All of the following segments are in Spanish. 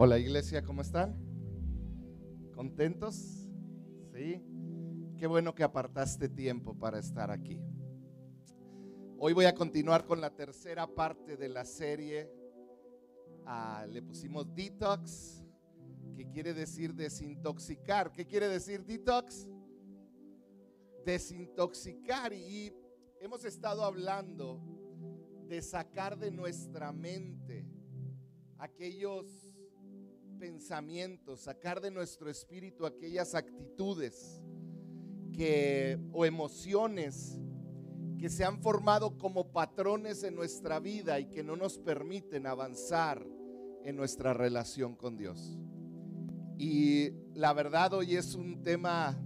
Hola iglesia, ¿cómo están? ¿Contentos? Sí. Qué bueno que apartaste tiempo para estar aquí. Hoy voy a continuar con la tercera parte de la serie. Ah, le pusimos detox, que quiere decir desintoxicar. ¿Qué quiere decir detox? Desintoxicar. Y hemos estado hablando de sacar de nuestra mente aquellos pensamientos, sacar de nuestro espíritu aquellas actitudes que, o emociones que se han formado como patrones en nuestra vida y que no nos permiten avanzar en nuestra relación con Dios. Y la verdad hoy es un tema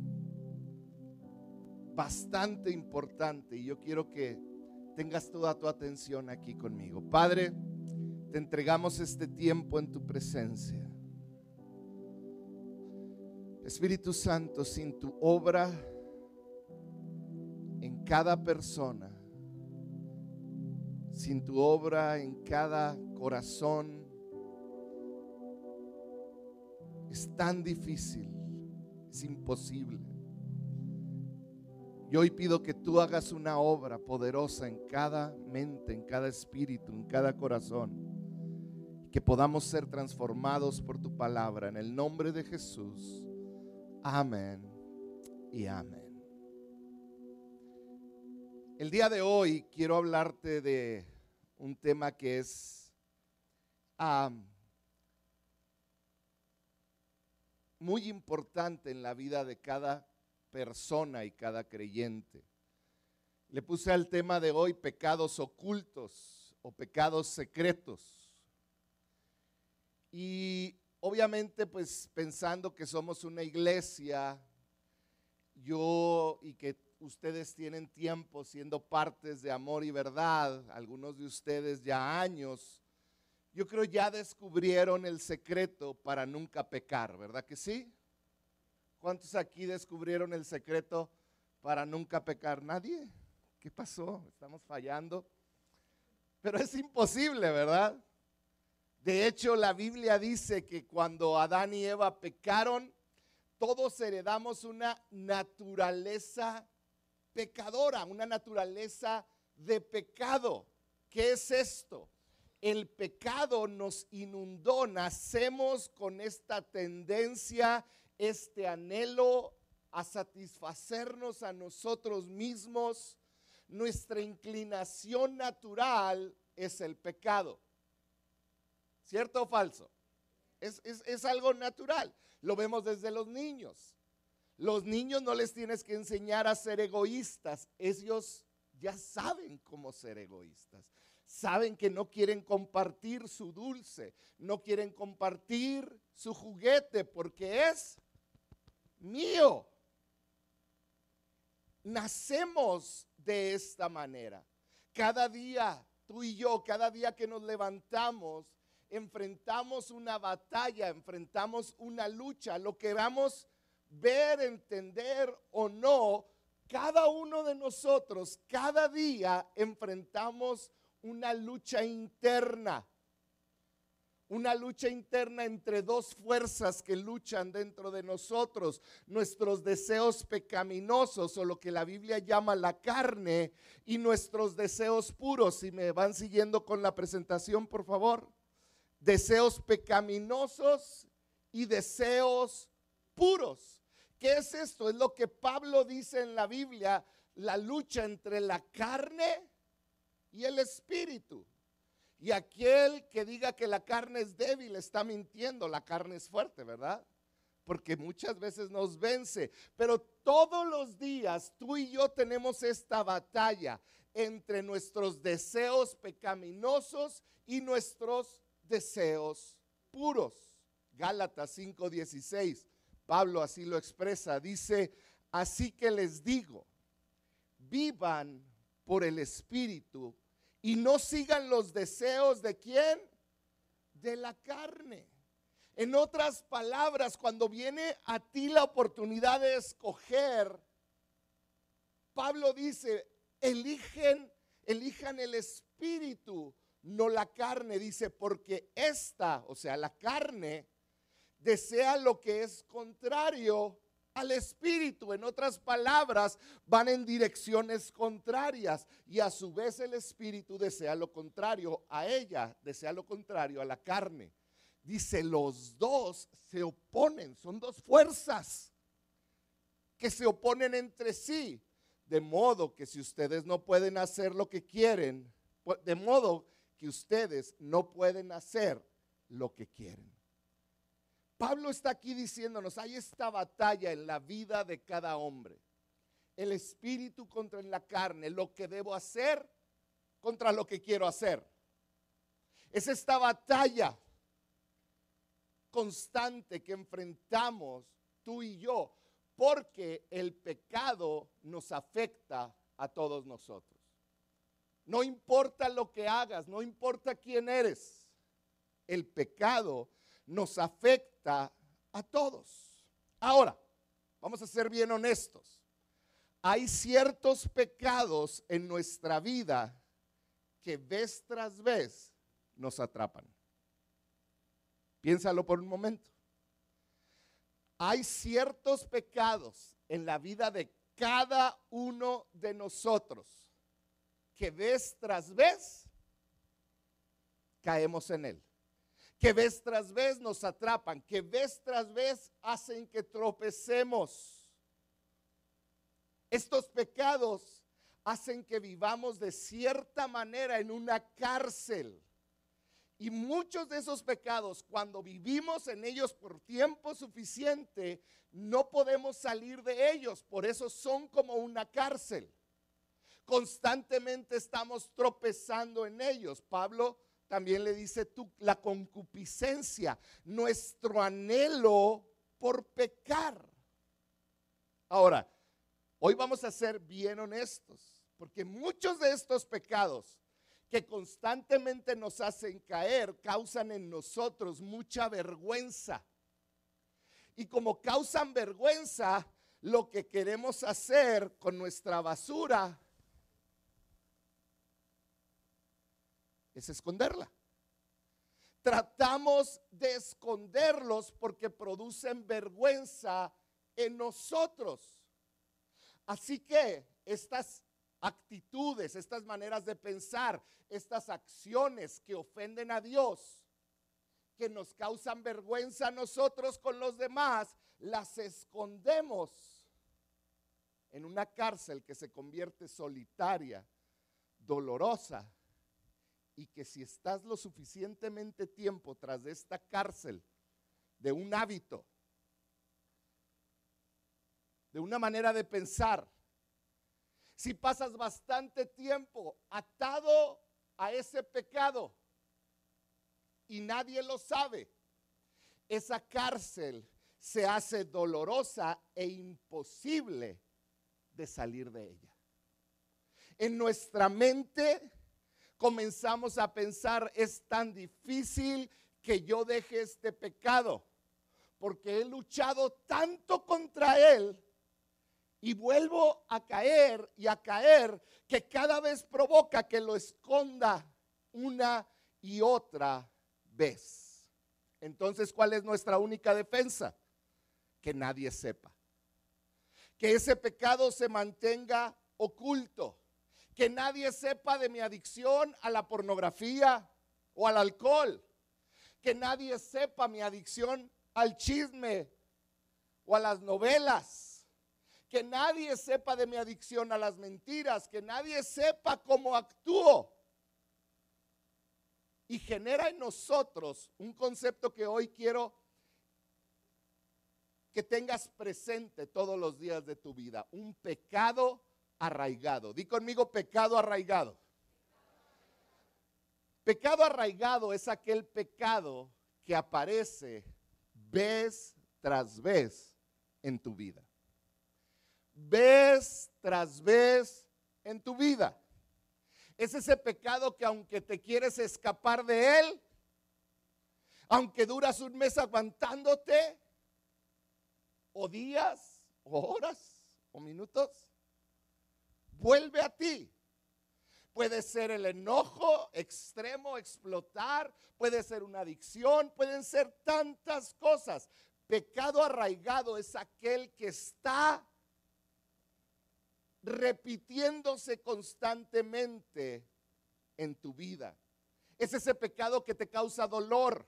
bastante importante y yo quiero que tengas toda tu atención aquí conmigo. Padre, te entregamos este tiempo en tu presencia. Espíritu Santo, sin tu obra en cada persona, sin tu obra en cada corazón, es tan difícil, es imposible. Y hoy pido que tú hagas una obra poderosa en cada mente, en cada espíritu, en cada corazón. Que podamos ser transformados por tu palabra. En el nombre de Jesús. Amén y amén. El día de hoy quiero hablarte de un tema que es muy importante en la vida de cada persona y cada creyente. Le puse al tema de hoy pecados ocultos o pecados secretos. Y obviamente pues pensando que somos una iglesia, yo y que ustedes tienen tiempo siendo partes de amor y verdad, algunos de ustedes ya años, yo creo ya descubrieron el secreto para nunca pecar, ¿verdad que sí? ¿Cuántos aquí descubrieron el secreto para nunca pecar? Nadie. ¿Qué pasó? Estamos fallando. Pero es imposible, ¿verdad? De hecho, la Biblia dice que cuando Adán y Eva pecaron, todos heredamos una naturaleza pecadora, una naturaleza de pecado. ¿Qué es esto? El pecado nos inundó, nacemos con esta tendencia, este anhelo a satisfacernos a nosotros mismos. Nuestra inclinación natural es el pecado. ¿Cierto o falso? Es, algo natural. Lo vemos desde los niños. Los niños no les tienes que enseñar a ser egoístas. Ellos ya saben cómo ser egoístas. Saben que no quieren compartir su dulce, no quieren compartir su juguete porque es mío. Nacemos de esta manera. Cada día, tú y yo, cada día que nos levantamos, enfrentamos una batalla, enfrentamos una lucha, lo que vamos ver, entender o no, cada uno de nosotros, cada día enfrentamos una lucha interna. Una lucha interna entre dos fuerzas que luchan dentro de nosotros, nuestros deseos pecaminosos o lo que la Biblia llama la carne y nuestros deseos puros. Si me van siguiendo con la presentación, por favor deseos pecaminosos y deseos puros. ¿Qué es esto? Es lo que Pablo dice en la Biblia, la lucha entre la carne y el espíritu. Y aquel que diga que la carne es débil está mintiendo, la carne es fuerte, ¿verdad? Porque muchas veces nos vence. Pero todos los días tú y yo tenemos esta batalla entre nuestros deseos pecaminosos y nuestros deseos puros. Gálatas 5:16. Pablo así lo expresa. Dice, así que les digo, vivan por el Espíritu y no sigan los deseos de quién? De la carne. En otras palabras, cuando viene a ti la oportunidad de escoger, Pablo dice, eligen, elijan el Espíritu no la carne. Dice, porque esta, o sea, la carne, desea lo que es contrario al espíritu. En otras palabras, van en direcciones contrarias y a su vez el espíritu desea lo contrario a ella, desea lo contrario a la carne. Dice, los dos se oponen, son dos fuerzas que se oponen entre sí. De modo que si ustedes no pueden hacer lo que quieren, de modo que ustedes no pueden hacer lo que quieren. Pablo está aquí diciéndonos, hay esta batalla en la vida de cada hombre. El espíritu contra la carne, lo que debo hacer contra lo que quiero hacer. Es esta batalla constante que enfrentamos tú y yo, porque el pecado nos afecta a todos nosotros. No importa lo que hagas, no importa quién eres, el pecado nos afecta a todos. Ahora, vamos a ser bien honestos. Hay ciertos pecados en nuestra vida que vez tras vez nos atrapan. Piénsalo por un momento. Hay ciertos pecados en la vida de cada uno de nosotros que vez tras vez caemos en él que vez tras vez nos atrapan, que vez tras vez hacen que tropecemos. Estos pecados hacen que vivamos de cierta manera en una cárcel. Y muchos de esos pecados, cuando vivimos en ellos por tiempo suficiente, no podemos salir de ellos. Por eso son como una cárcel. Constantemente estamos tropezando en ellos. Pablo también le dice tú, la concupiscencia, nuestro anhelo por pecar. Ahora, hoy vamos a ser bien honestos, porque muchos de estos pecados que constantemente nos hacen caer causan en nosotros mucha vergüenza. Y como causan vergüenza, lo que queremos hacer con nuestra basura es esconderla. Tratamos de esconderlos porque producen vergüenza en nosotros. Así que estas actitudes, estas maneras de pensar, estas acciones que ofenden a Dios, que nos causan vergüenza a nosotros con los demás, las escondemos en una cárcel que se convierte solitaria, dolorosa y que si estás lo suficientemente tiempo tras de esta cárcel, de un hábito, de una manera de pensar, si pasas bastante tiempo atado a ese pecado y nadie lo sabe, esa cárcel se hace dolorosa e imposible de salir de ella. En nuestra mente comenzamos a pensar, es tan difícil que yo deje este pecado, porque he luchado tanto contra él y vuelvo a caer y a caer que cada vez provoca que lo esconda una y otra vez. Entonces, ¿cuál es nuestra única defensa? Que nadie sepa. Que ese pecado se mantenga oculto que nadie sepa de mi adicción a la pornografía o al alcohol, que nadie sepa mi adicción al chisme o a las novelas, que nadie sepa de mi adicción a las mentiras, que nadie sepa cómo actúo. Y genera en nosotros un concepto que hoy quiero que tengas presente todos los días de tu vida, un pecado arraigado. Di conmigo pecado arraigado. Pecado arraigado es aquel pecado que aparece vez tras vez en tu vida. Vez tras vez en tu vida. Es ese pecado que aunque te quieres escapar de él, aunque duras un mes aguantándote, o días, o horas, o minutos, vuelve a ti. puede ser el enojo extremo, explotar, puede ser una adicción, pueden ser tantas cosas. Pecado arraigado es aquel que está repitiéndose constantemente en tu vida. Es ese pecado que te causa dolor.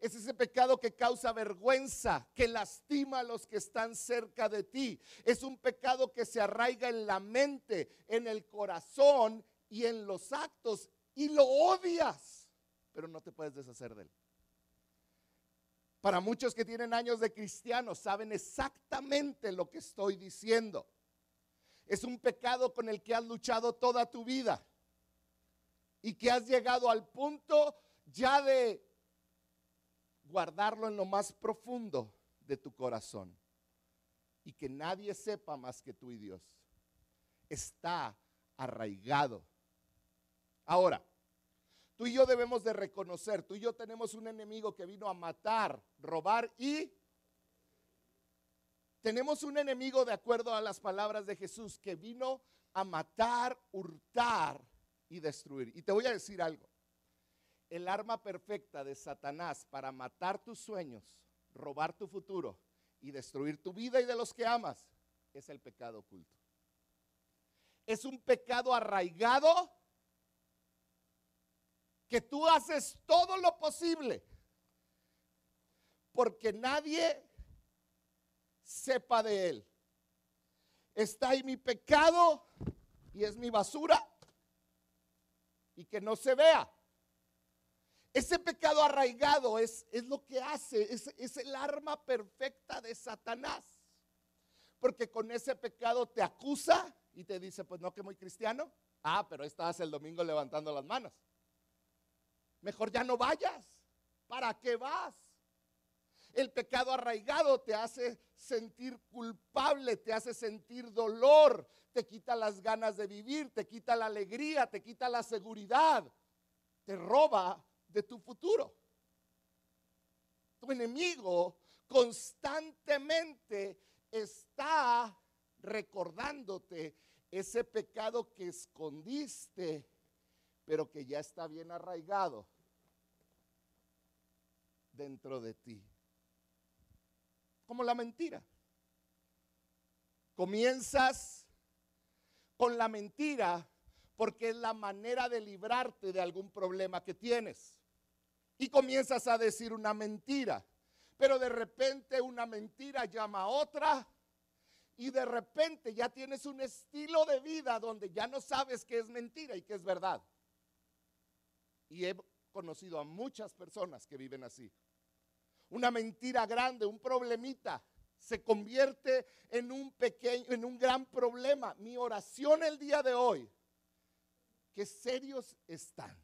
Es ese pecado que causa vergüenza, que lastima a los que están cerca de ti. Es un pecado que se arraiga en la mente, en el corazón y en los actos y lo odias, pero no te puedes deshacer de él. Para muchos que tienen años de cristianos saben exactamente lo que estoy diciendo. Es un pecado con el que has luchado toda tu vida y que has llegado al punto ya de guardarlo en lo más profundo de tu corazón y que nadie sepa más que tú y Dios. Está arraigado. Ahora, tú y yo debemos de reconocer, tú y yo tenemos un enemigo que vino a matar, robar y tenemos un enemigo de acuerdo a las palabras de Jesús que vino a matar, hurtar y destruir. Y te voy a decir algo. El arma perfecta de Satanás para matar tus sueños, robar tu futuro y destruir tu vida y de los que amas es el pecado oculto. Es un pecado arraigado que tú haces todo lo posible porque nadie sepa de él. Está ahí mi pecado y es mi basura y que no se vea. Ese pecado arraigado es, es lo que hace, es, es el arma perfecta de Satanás. Porque con ese pecado te acusa y te dice, pues no que muy cristiano. Ah, pero estabas el domingo levantando las manos. Mejor ya no vayas. ¿Para qué vas? El pecado arraigado te hace sentir culpable, te hace sentir dolor, te quita las ganas de vivir, te quita la alegría, te quita la seguridad, te roba de tu futuro. Tu enemigo constantemente está recordándote ese pecado que escondiste, pero que ya está bien arraigado dentro de ti como la mentira. Comienzas con la mentira porque es la manera de librarte de algún problema que tienes. Y comienzas a decir una mentira. Pero de repente una mentira llama a otra. Y de repente ya tienes un estilo de vida donde ya no sabes qué es mentira y qué es verdad. Y he conocido a muchas personas que viven así una mentira grande, un problemita, se convierte en un pequeño, en un gran problema. Mi oración el día de hoy, que serios están.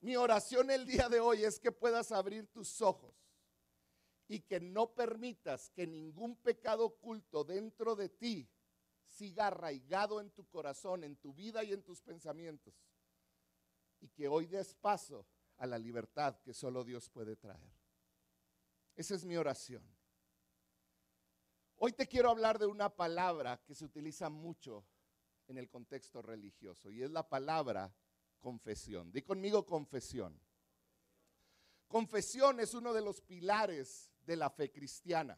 Mi oración el día de hoy es que puedas abrir tus ojos y que no permitas que ningún pecado oculto dentro de ti siga arraigado en tu corazón, en tu vida y en tus pensamientos. Y que hoy des paso a la libertad que solo Dios puede traer. Esa es mi oración. Hoy te quiero hablar de una palabra que se utiliza mucho en el contexto religioso y es la palabra confesión. Di conmigo confesión. Confesión es uno de los pilares de la fe cristiana.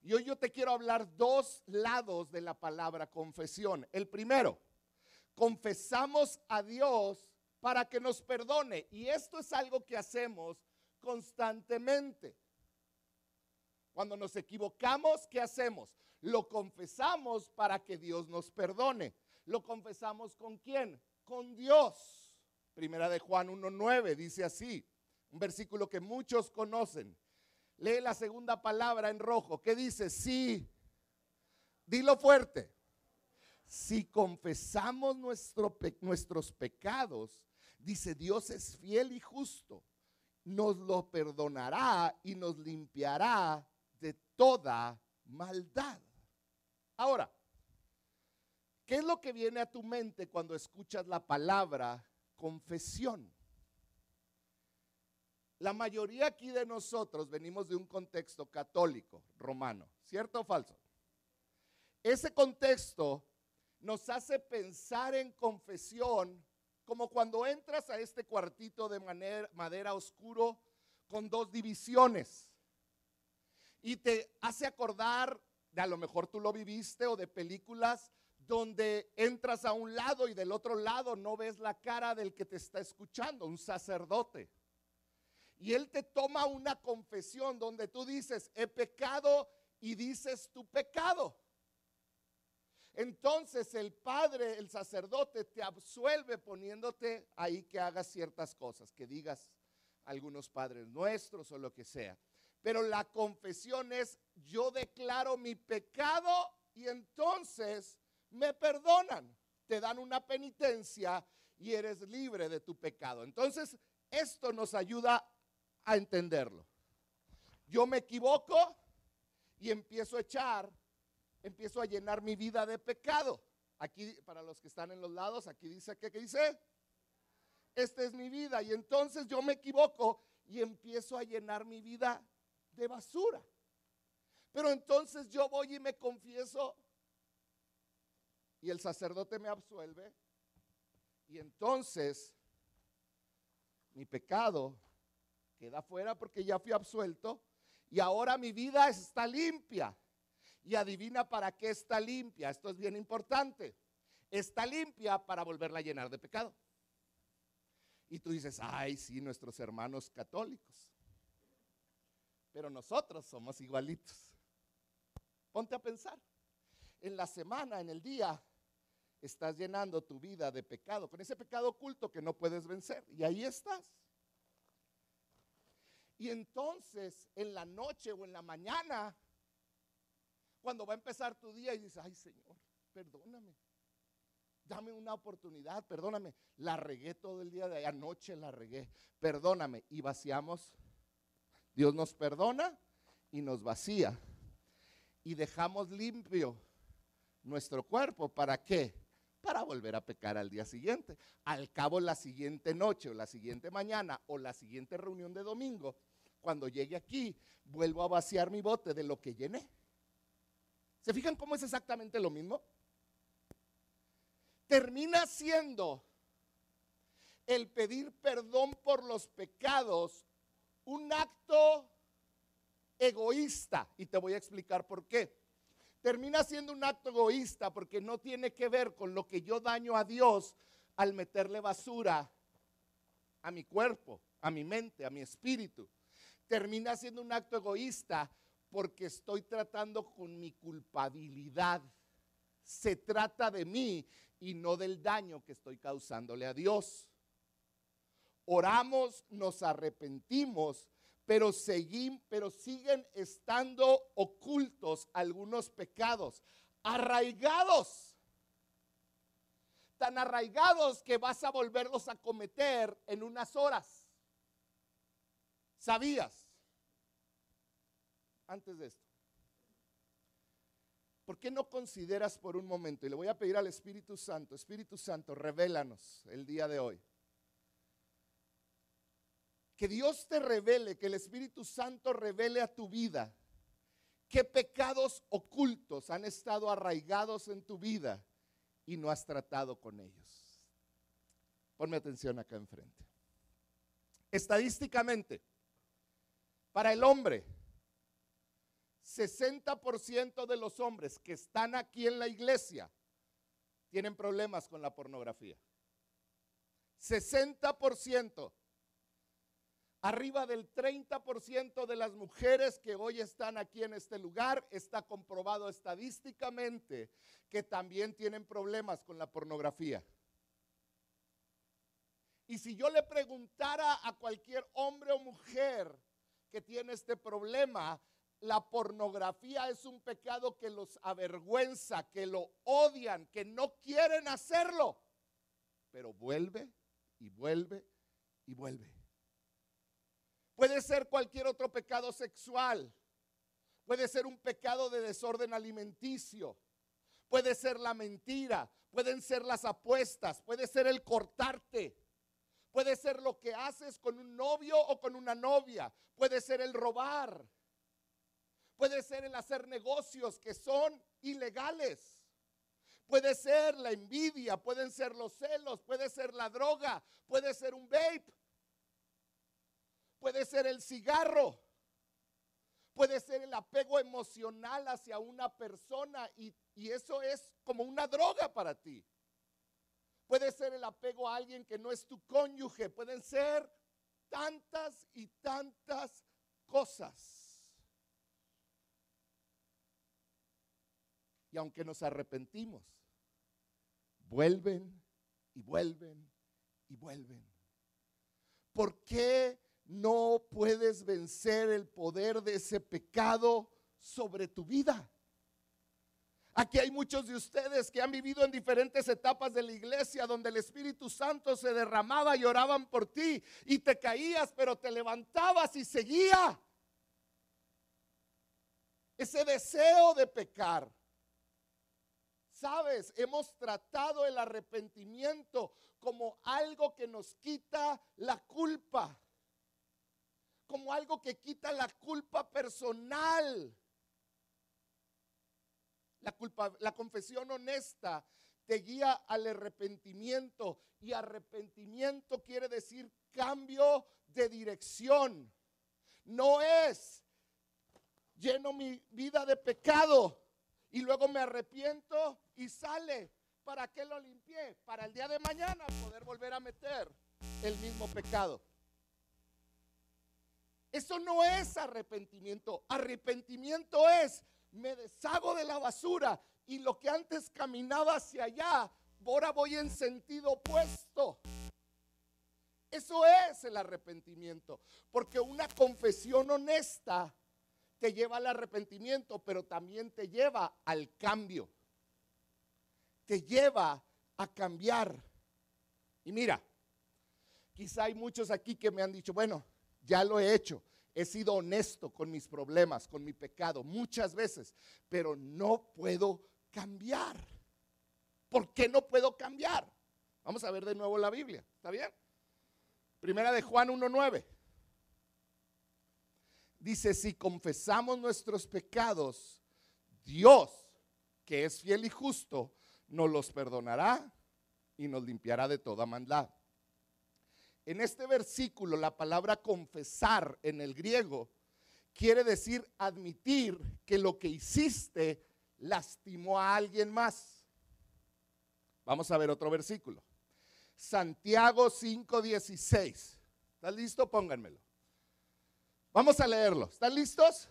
Y hoy yo te quiero hablar dos lados de la palabra confesión. El primero, confesamos a Dios para que nos perdone. Y esto es algo que hacemos constantemente. Cuando nos equivocamos, ¿qué hacemos? Lo confesamos para que Dios nos perdone. ¿Lo confesamos con quién? Con Dios. Primera de Juan 1.9 dice así, un versículo que muchos conocen. Lee la segunda palabra en rojo. ¿Qué dice? Sí. Dilo fuerte. Si confesamos nuestros pecados, Dice, Dios es fiel y justo, nos lo perdonará y nos limpiará de toda maldad. Ahora, ¿qué es lo que viene a tu mente cuando escuchas la palabra confesión? La mayoría aquí de nosotros venimos de un contexto católico, romano, ¿cierto o falso? Ese contexto nos hace pensar en confesión como cuando entras a este cuartito de madera oscuro con dos divisiones y te hace acordar de a lo mejor tú lo viviste o de películas donde entras a un lado y del otro lado no ves la cara del que te está escuchando, un sacerdote. Y él te toma una confesión donde tú dices, he pecado y dices tu pecado. Entonces el padre, el sacerdote, te absuelve poniéndote ahí que hagas ciertas cosas, que digas algunos padres nuestros o lo que sea. Pero la confesión es, yo declaro mi pecado y entonces me perdonan, te dan una penitencia y eres libre de tu pecado. Entonces, esto nos ayuda a entenderlo. Yo me equivoco y empiezo a echar empiezo a llenar mi vida de pecado. Aquí, para los que están en los lados, aquí dice, ¿qué, qué dice? Esta es mi vida. Y entonces yo me equivoco y empiezo a llenar mi vida de basura. Pero entonces yo voy y me confieso y el sacerdote me absuelve. Y entonces mi pecado queda fuera porque ya fui absuelto y ahora mi vida está limpia. Y adivina para qué está limpia. Esto es bien importante. Está limpia para volverla a llenar de pecado. Y tú dices, ay, sí, nuestros hermanos católicos. Pero nosotros somos igualitos. Ponte a pensar. En la semana, en el día, estás llenando tu vida de pecado, con ese pecado oculto que no puedes vencer. Y ahí estás. Y entonces, en la noche o en la mañana, cuando va a empezar tu día y dices, ay Señor, perdóname. Dame una oportunidad, perdóname. La regué todo el día de anoche, la regué. Perdóname. Y vaciamos. Dios nos perdona y nos vacía. Y dejamos limpio nuestro cuerpo. ¿Para qué? Para volver a pecar al día siguiente. Al cabo, la siguiente noche o la siguiente mañana o la siguiente reunión de domingo, cuando llegue aquí, vuelvo a vaciar mi bote de lo que llené. ¿Se fijan cómo es exactamente lo mismo? Termina siendo el pedir perdón por los pecados un acto egoísta. Y te voy a explicar por qué. Termina siendo un acto egoísta porque no tiene que ver con lo que yo daño a Dios al meterle basura a mi cuerpo, a mi mente, a mi espíritu. Termina siendo un acto egoísta porque estoy tratando con mi culpabilidad. Se trata de mí y no del daño que estoy causándole a Dios. Oramos, nos arrepentimos, pero, pero siguen estando ocultos algunos pecados, arraigados, tan arraigados que vas a volverlos a cometer en unas horas. ¿Sabías? antes de esto. ¿Por qué no consideras por un momento? Y le voy a pedir al Espíritu Santo, Espíritu Santo, revélanos el día de hoy. Que Dios te revele, que el Espíritu Santo revele a tu vida qué pecados ocultos han estado arraigados en tu vida y no has tratado con ellos. Ponme atención acá enfrente. Estadísticamente, para el hombre, 60% de los hombres que están aquí en la iglesia tienen problemas con la pornografía. 60%. Arriba del 30% de las mujeres que hoy están aquí en este lugar está comprobado estadísticamente que también tienen problemas con la pornografía. Y si yo le preguntara a cualquier hombre o mujer que tiene este problema, la pornografía es un pecado que los avergüenza, que lo odian, que no quieren hacerlo. Pero vuelve y vuelve y vuelve. Puede ser cualquier otro pecado sexual. Puede ser un pecado de desorden alimenticio. Puede ser la mentira. Pueden ser las apuestas. Puede ser el cortarte. Puede ser lo que haces con un novio o con una novia. Puede ser el robar puede ser el hacer negocios que son ilegales. Puede ser la envidia, pueden ser los celos, puede ser la droga, puede ser un vape, puede ser el cigarro, puede ser el apego emocional hacia una persona y, eso es como una droga para ti. Puede ser el apego a alguien que no es tu cónyuge, pueden ser tantas y tantas cosas. Y aunque nos arrepentimos, vuelven y vuelven y vuelven. ¿Por qué no puedes vencer el poder de ese pecado sobre tu vida? Aquí hay muchos de ustedes que han vivido en diferentes etapas de la iglesia donde el Espíritu Santo se derramaba y oraban por ti y te caías, pero te levantabas y seguía. Ese deseo de pecar. Sabes, hemos tratado el arrepentimiento como algo que nos quita la culpa, como algo que quita la culpa personal. La, culpa, la confesión honesta te guía al arrepentimiento y arrepentimiento quiere decir cambio de dirección. No es lleno mi vida de pecado y luego me arrepiento y sale. ¿Para qué lo limpié? Para el día de mañana poder volver a meter el mismo pecado. Eso no es arrepentimiento. Arrepentimiento es me deshago de la basura y lo que antes caminaba hacia allá, ahora voy en sentido opuesto. Eso es el arrepentimiento, porque una confesión honesta te lleva al arrepentimiento, pero también te lleva al cambio. Te lleva a cambiar. Y mira, quizá hay muchos aquí que me han dicho, bueno, ya lo he hecho, He sido honesto con mis problemas, con mi pecado, muchas veces, pero no puedo cambiar. ¿Por qué no puedo cambiar? Vamos a ver de nuevo la Biblia, ¿está bien? Primera de Juan 1.9. Dice, si confesamos nuestros pecados, Dios, que es fiel y justo, nos los perdonará y nos limpiará de toda maldad. En este versículo la palabra confesar en el griego quiere decir admitir que lo que hiciste lastimó a alguien más. Vamos a ver otro versículo. Santiago 5:16. ¿Estás listo? Pónganmelo. Vamos a leerlo. ¿Están listos?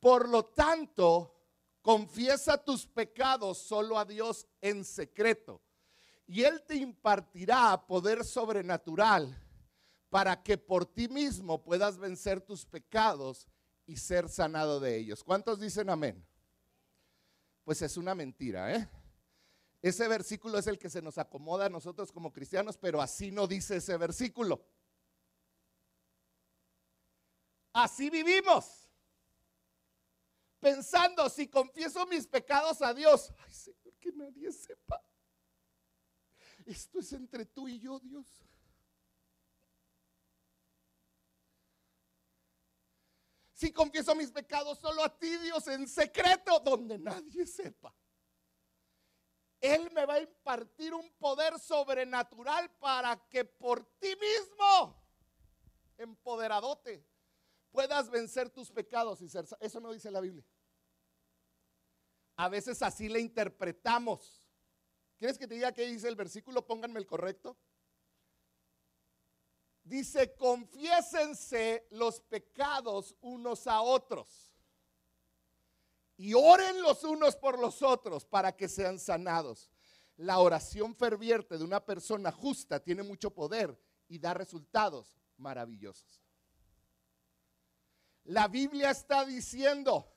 Por lo tanto, confiesa tus pecados solo a Dios en secreto y Él te impartirá poder sobrenatural para que por ti mismo puedas vencer tus pecados y ser sanado de ellos. ¿Cuántos dicen amén? Pues es una mentira, ¿eh? Ese versículo es el que se nos acomoda a nosotros como cristianos, pero así no dice ese versículo. Así vivimos. Pensando, si confieso mis pecados a Dios, ay Señor. Esto es entre tú y yo, Dios. Si confieso mis pecados solo a ti, Dios, en secreto, donde nadie sepa. Él me va a impartir un poder sobrenatural para que por ti mismo, empoderadote, puedas vencer tus pecados y ser. Eso no dice la Biblia. A veces así le interpretamos. ¿Quieres que te diga qué dice el versículo? Pónganme el correcto. Dice, confiésense los pecados unos a otros y oren los unos por los otros para que sean sanados. La oración ferviente de una persona justa tiene mucho poder y da resultados maravillosos. La Biblia está diciendo,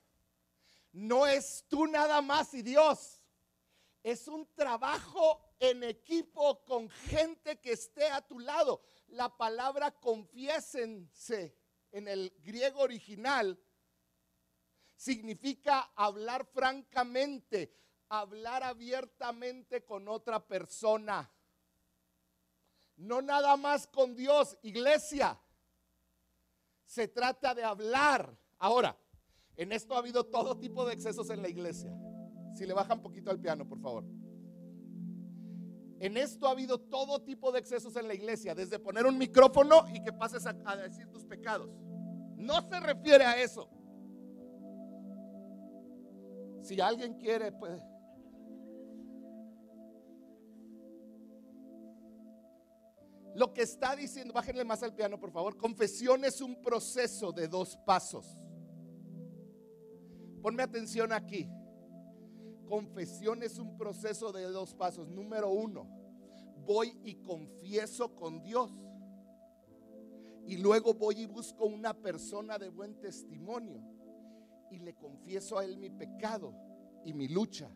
no es tú nada más y Dios es un trabajo en equipo con gente que esté a tu lado. La palabra confiésense en el griego original significa hablar francamente, hablar abiertamente con otra persona. No nada más con Dios, iglesia. Se trata de hablar. Ahora, en esto ha habido todo tipo de excesos en la iglesia. Si le bajan poquito al piano, por favor. En esto ha habido todo tipo de excesos en la iglesia, desde poner un micrófono y que pases a, decir tus pecados. No se refiere a eso. Si alguien quiere, pues... Lo que está diciendo, bájenle más al piano, por favor. Confesión es un proceso de dos pasos. Ponme atención aquí. Confesión es un proceso de dos pasos. Número uno, voy y confieso con Dios. Y luego voy y busco una persona de buen testimonio. Y le confieso a él mi pecado y mi lucha.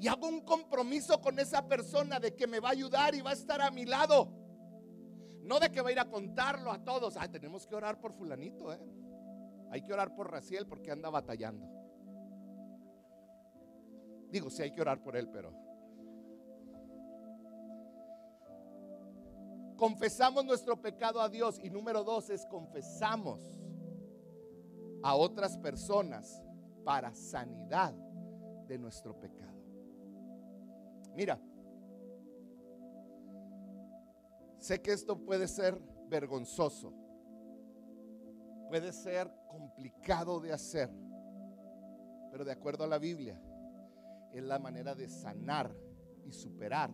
Y hago un compromiso con esa persona de que me va a ayudar y va a estar a mi lado. No de que va a ir a contarlo a todos. Ah, tenemos que orar por fulanito, ¿eh? Hay que orar por Raciel porque anda batallando. Digo, sí hay que orar por él, pero... Confesamos nuestro pecado a Dios. Y número dos es confesamos a otras personas para sanidad de nuestro pecado. Mira, sé que esto puede ser vergonzoso, puede ser complicado de hacer, pero de acuerdo a la Biblia, es la manera de sanar y superar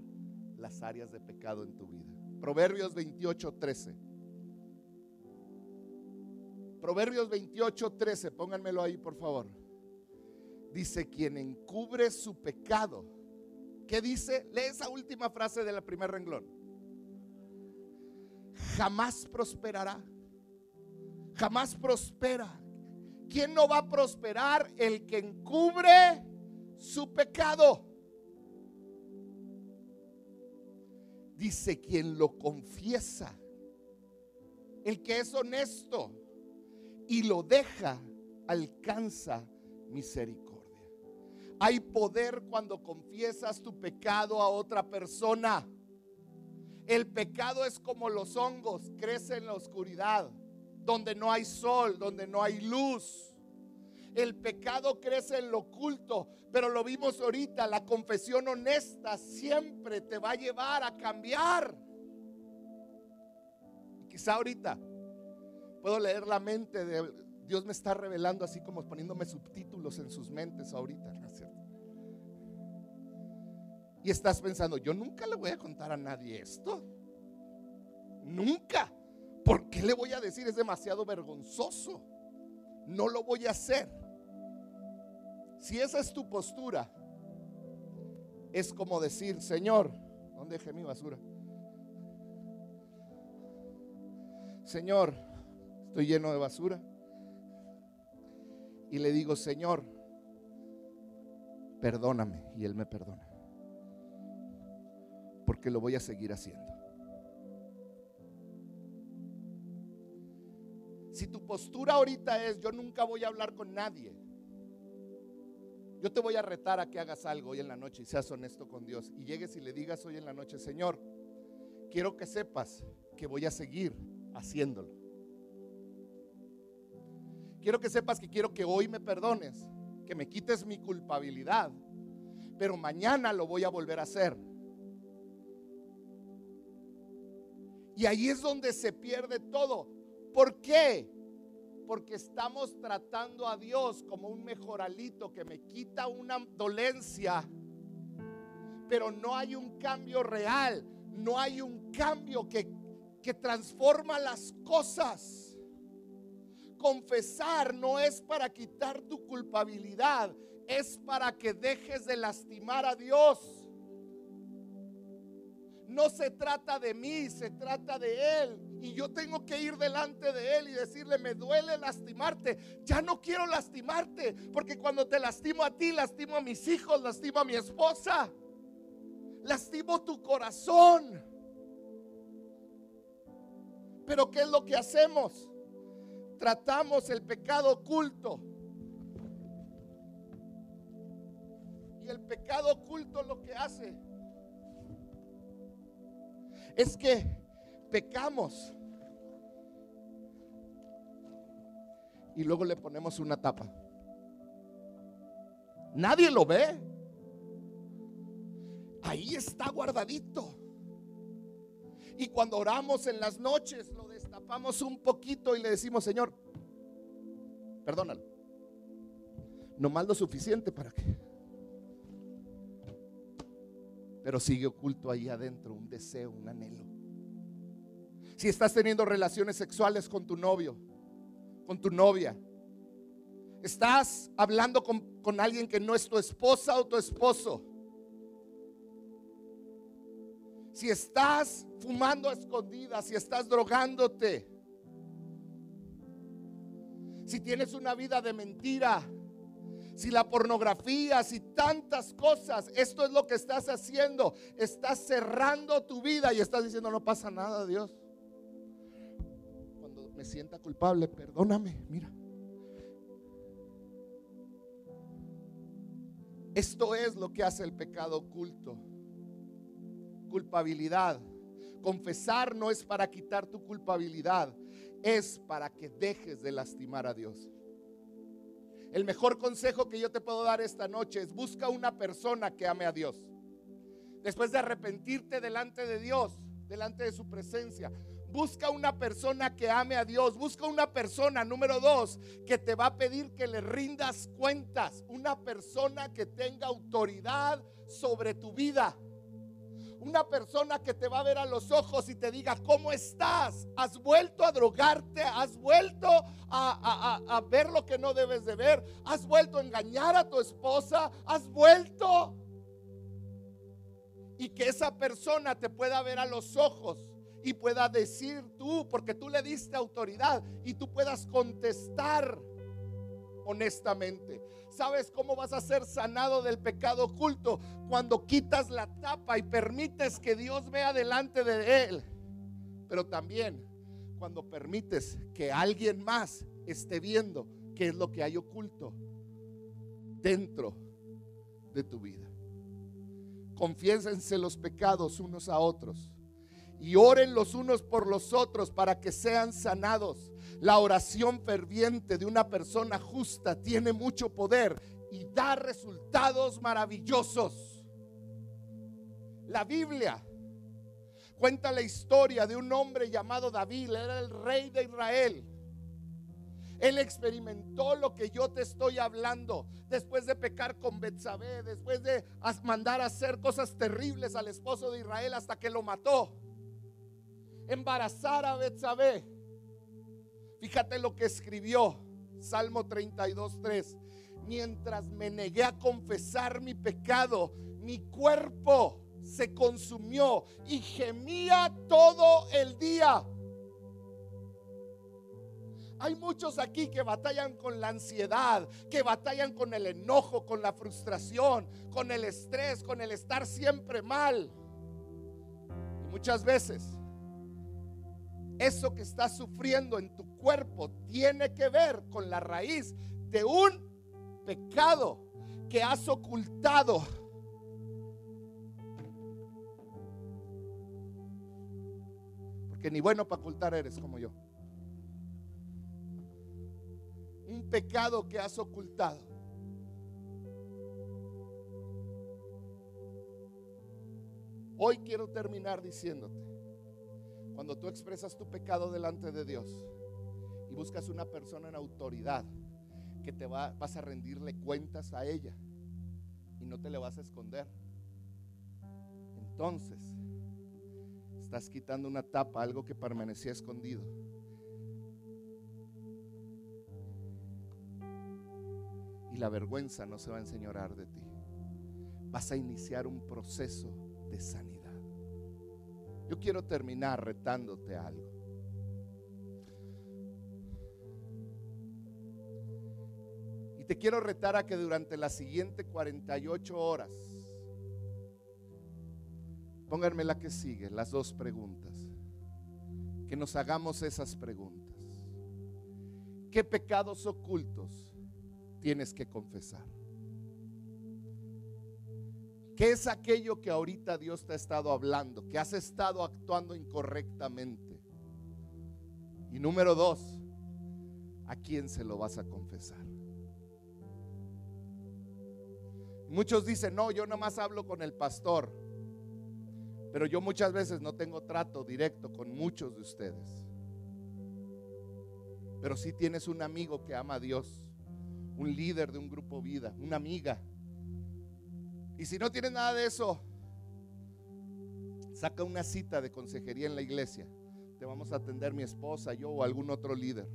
las áreas de pecado en tu vida. Proverbios 28, 13. Proverbios 28, 13, pónganmelo ahí por favor. Dice, quien encubre su pecado. ¿Qué dice? Lee esa última frase de la primer renglón. Jamás prosperará. Jamás prospera. ¿Quién no va a prosperar? El que encubre su pecado. Dice quien lo confiesa, el que es honesto y lo deja, alcanza misericordia. Hay poder cuando confiesas tu pecado a otra persona. El pecado es como los hongos, crece en la oscuridad, donde no hay sol, donde no hay luz. El pecado crece en lo oculto, pero lo vimos ahorita, la confesión honesta siempre te va a llevar a cambiar. Y quizá ahorita puedo leer la mente de Dios me está revelando así como poniéndome subtítulos en sus mentes ahorita, ¿no es cierto? Y estás pensando, yo nunca le voy a contar a nadie esto. Nunca. ¿Por qué le voy a decir? Es demasiado vergonzoso. No lo voy a hacer. Si esa es tu postura, es como decir, Señor, ¿dónde dejé mi basura? Señor, estoy lleno de basura. Y le digo, Señor, perdóname. Y Él me perdona. Porque lo voy a seguir haciendo. Si tu postura ahorita es, yo nunca voy a hablar con nadie yo te voy a retar a que hagas algo hoy en la noche y seas honesto con Dios. Y llegues y le digas hoy en la noche, Señor, quiero que sepas que voy a seguir haciéndolo. Quiero que sepas que quiero que hoy me perdones, que me quites mi culpabilidad, pero mañana lo voy a volver a hacer. Y ahí es donde se pierde todo. ¿Por qué? porque estamos tratando a Dios como un mejoralito que me quita una dolencia, pero no hay un cambio real, no hay un cambio que, que transforma las cosas. Confesar no es para quitar tu culpabilidad, es para que dejes de lastimar a Dios. No se trata de mí, se trata de Él. Y yo tengo que ir delante de Él y decirle, me duele lastimarte. Ya no quiero lastimarte, porque cuando te lastimo a ti, lastimo a mis hijos, lastimo a mi esposa. Lastimo tu corazón. Pero ¿qué es lo que hacemos? Tratamos el pecado oculto. Y el pecado oculto lo que hace es que pecamos y luego le ponemos una tapa. Nadie lo ve. ahí está guardadito. Y cuando oramos en las noches, lo destapamos un poquito y le decimos, Señor, perdónalo. No más lo suficiente para que. Pero sigue oculto ahí adentro un deseo, un anhelo. Si estás teniendo relaciones sexuales con tu novio, con tu novia, estás hablando con, alguien que no es tu esposa o tu esposo, si estás fumando a escondidas, si estás drogándote, si tienes una vida de mentira, si la pornografía, si tantas cosas, esto es lo que estás haciendo. Estás cerrando tu vida y estás diciendo, no pasa nada, Dios. Me sienta culpable, perdóname, mira. Esto es lo que hace el pecado oculto. Culpabilidad. Confesar no es para quitar tu culpabilidad, es para que dejes de lastimar a Dios. El mejor consejo que yo te puedo dar esta noche es busca una persona que ame a Dios. Después de arrepentirte delante de Dios, delante de su presencia, busca una persona que ame a Dios. Busca una persona, número dos, que te va a pedir que le rindas cuentas. Una persona que tenga autoridad sobre tu vida una persona que te va a ver a los ojos y te diga, ¿cómo estás? ¿Has vuelto a drogarte? ¿Has vuelto a, ver lo que no debes de ver? ¿Has vuelto a engañar a tu esposa? ¿Has vuelto? Y que esa persona te pueda ver a los ojos y pueda decir tú, porque tú le diste autoridad y tú puedas contestar honestamente. ¿Sabes cómo vas a ser sanado del pecado oculto? Cuando quitas la tapa y permites que Dios vea delante de él. Pero también cuando permites que alguien más esté viendo qué es lo que hay oculto dentro de tu vida. Confiésense los pecados unos a otros y oren los unos por los otros para que sean sanados. La oración ferviente de una persona justa tiene mucho poder y da resultados maravillosos. La Biblia cuenta la historia de un hombre llamado David, era el rey de Israel. Él experimentó lo que yo te estoy hablando. Después de pecar con Betsabé, después de mandar a hacer cosas terribles al esposo de Israel hasta que lo mató. Embarazar a Betsabé Fíjate lo que escribió Salmo 32, 3. Mientras me negué a confesar mi pecado, mi cuerpo se consumió y gemía todo el día. Hay muchos aquí que batallan con la ansiedad, que batallan con el enojo, con la frustración, con el estrés, con el estar siempre mal. Y muchas veces eso que estás sufriendo en tu cuerpo tiene que ver con la raíz de un pecado que has ocultado. Porque ni bueno para ocultar eres como yo. Un pecado que has ocultado. Hoy quiero terminar diciéndote cuando tú expresas tu pecado delante de Dios y buscas una persona en autoridad que te va, vas a rendirle cuentas a ella y no te le vas a esconder. Entonces, estás quitando una tapa, algo que permanecía escondido. Y la vergüenza no se va a enseñorar de ti. Vas a iniciar un proceso de sanidad. Yo quiero terminar retándote algo. Y te quiero retar a que durante las siguientes 48 horas, pónganme la que sigue, las dos preguntas, que nos hagamos esas preguntas. ¿Qué pecados ocultos tienes que confesar? ¿Qué es aquello que ahorita Dios te ha estado hablando? Que has estado actuando incorrectamente. Y número dos, ¿a quién se lo vas a confesar? Muchos dicen, no, yo nomás hablo con el pastor. Pero yo muchas veces no tengo trato directo con muchos de ustedes. Pero si tienes un amigo que ama a Dios, un líder de un grupo vida, una amiga. Y si no tienes nada de eso, saca una cita de consejería en la iglesia. Te vamos a atender mi esposa, yo o algún otro líder.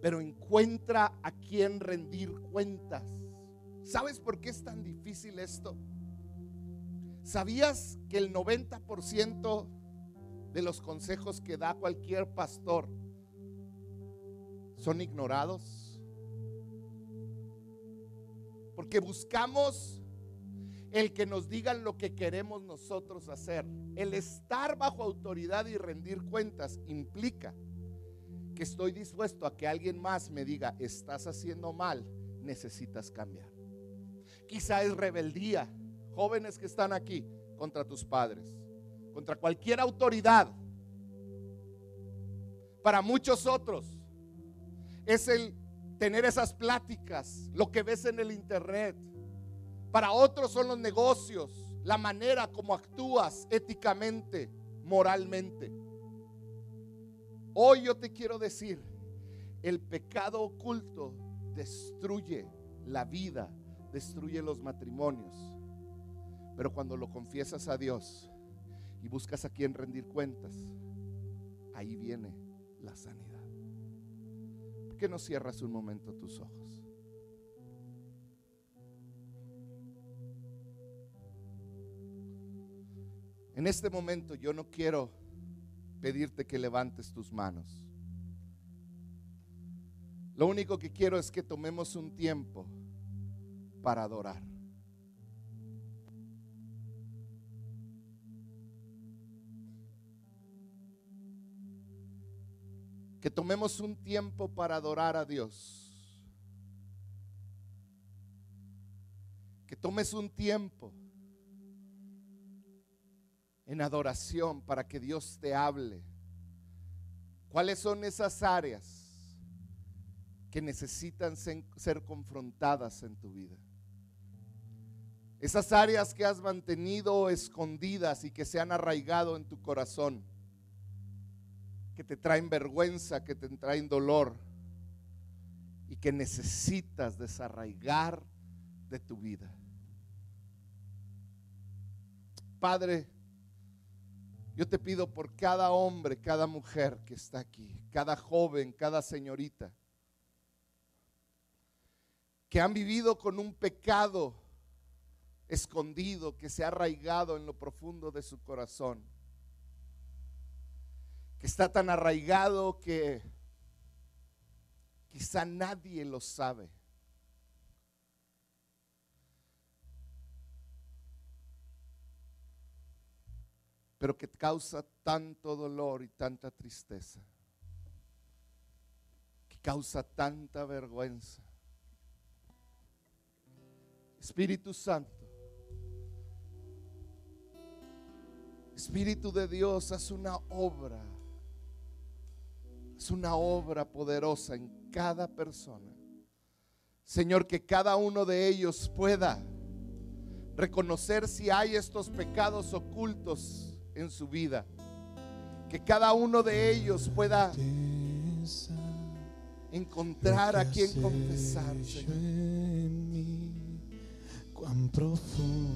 Pero encuentra a quien rendir cuentas. ¿Sabes por qué es tan difícil esto? ¿Sabías que el 90% de los consejos que da cualquier pastor son ignorados? Porque buscamos el que nos digan lo que queremos nosotros hacer. El estar bajo autoridad y rendir cuentas implica que estoy dispuesto a que alguien más me diga, estás haciendo mal, necesitas cambiar. Quizá es rebeldía, jóvenes que están aquí, contra tus padres, contra cualquier autoridad. Para muchos otros es el tener esas pláticas, lo que ves en el internet. Para otros son los negocios, la manera como actúas éticamente, moralmente. Hoy yo te quiero decir, el pecado oculto destruye la vida, destruye los matrimonios. Pero cuando lo confiesas a Dios y buscas a quien rendir cuentas, ahí viene la sanidad. ¿Por qué no cierras un momento tus ojos? En este momento yo no quiero pedirte que levantes tus manos. Lo único que quiero es que tomemos un tiempo para adorar. Que tomemos un tiempo para adorar a Dios. Que tomes un tiempo en adoración para que Dios te hable. ¿Cuáles son esas áreas que necesitan ser confrontadas en tu vida? Esas áreas que has mantenido escondidas y que se han arraigado en tu corazón, que te traen vergüenza, que te traen dolor y que necesitas desarraigar de tu vida. Padre, yo te pido por cada hombre, cada mujer que está aquí, cada joven, cada señorita, que han vivido con un pecado escondido que se ha arraigado en lo profundo de su corazón, que está tan arraigado que quizá nadie lo sabe. pero que causa tanto dolor y tanta tristeza, que causa tanta vergüenza. Espíritu Santo, Espíritu de Dios, haz una obra, es una obra poderosa en cada persona. Señor, que cada uno de ellos pueda reconocer si hay estos pecados ocultos en su vida. Que cada uno de ellos pueda encontrar a quien confesar.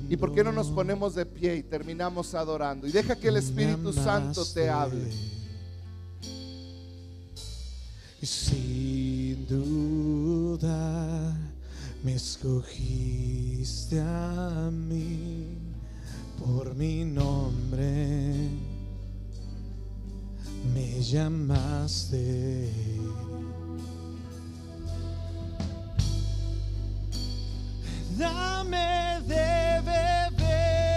¿Y por qué no nos ponemos de pie y terminamos adorando? Y deja que el Espíritu Santo te hable sin duda me escogiste a mí por mi nombre, me llamaste. Dame de ver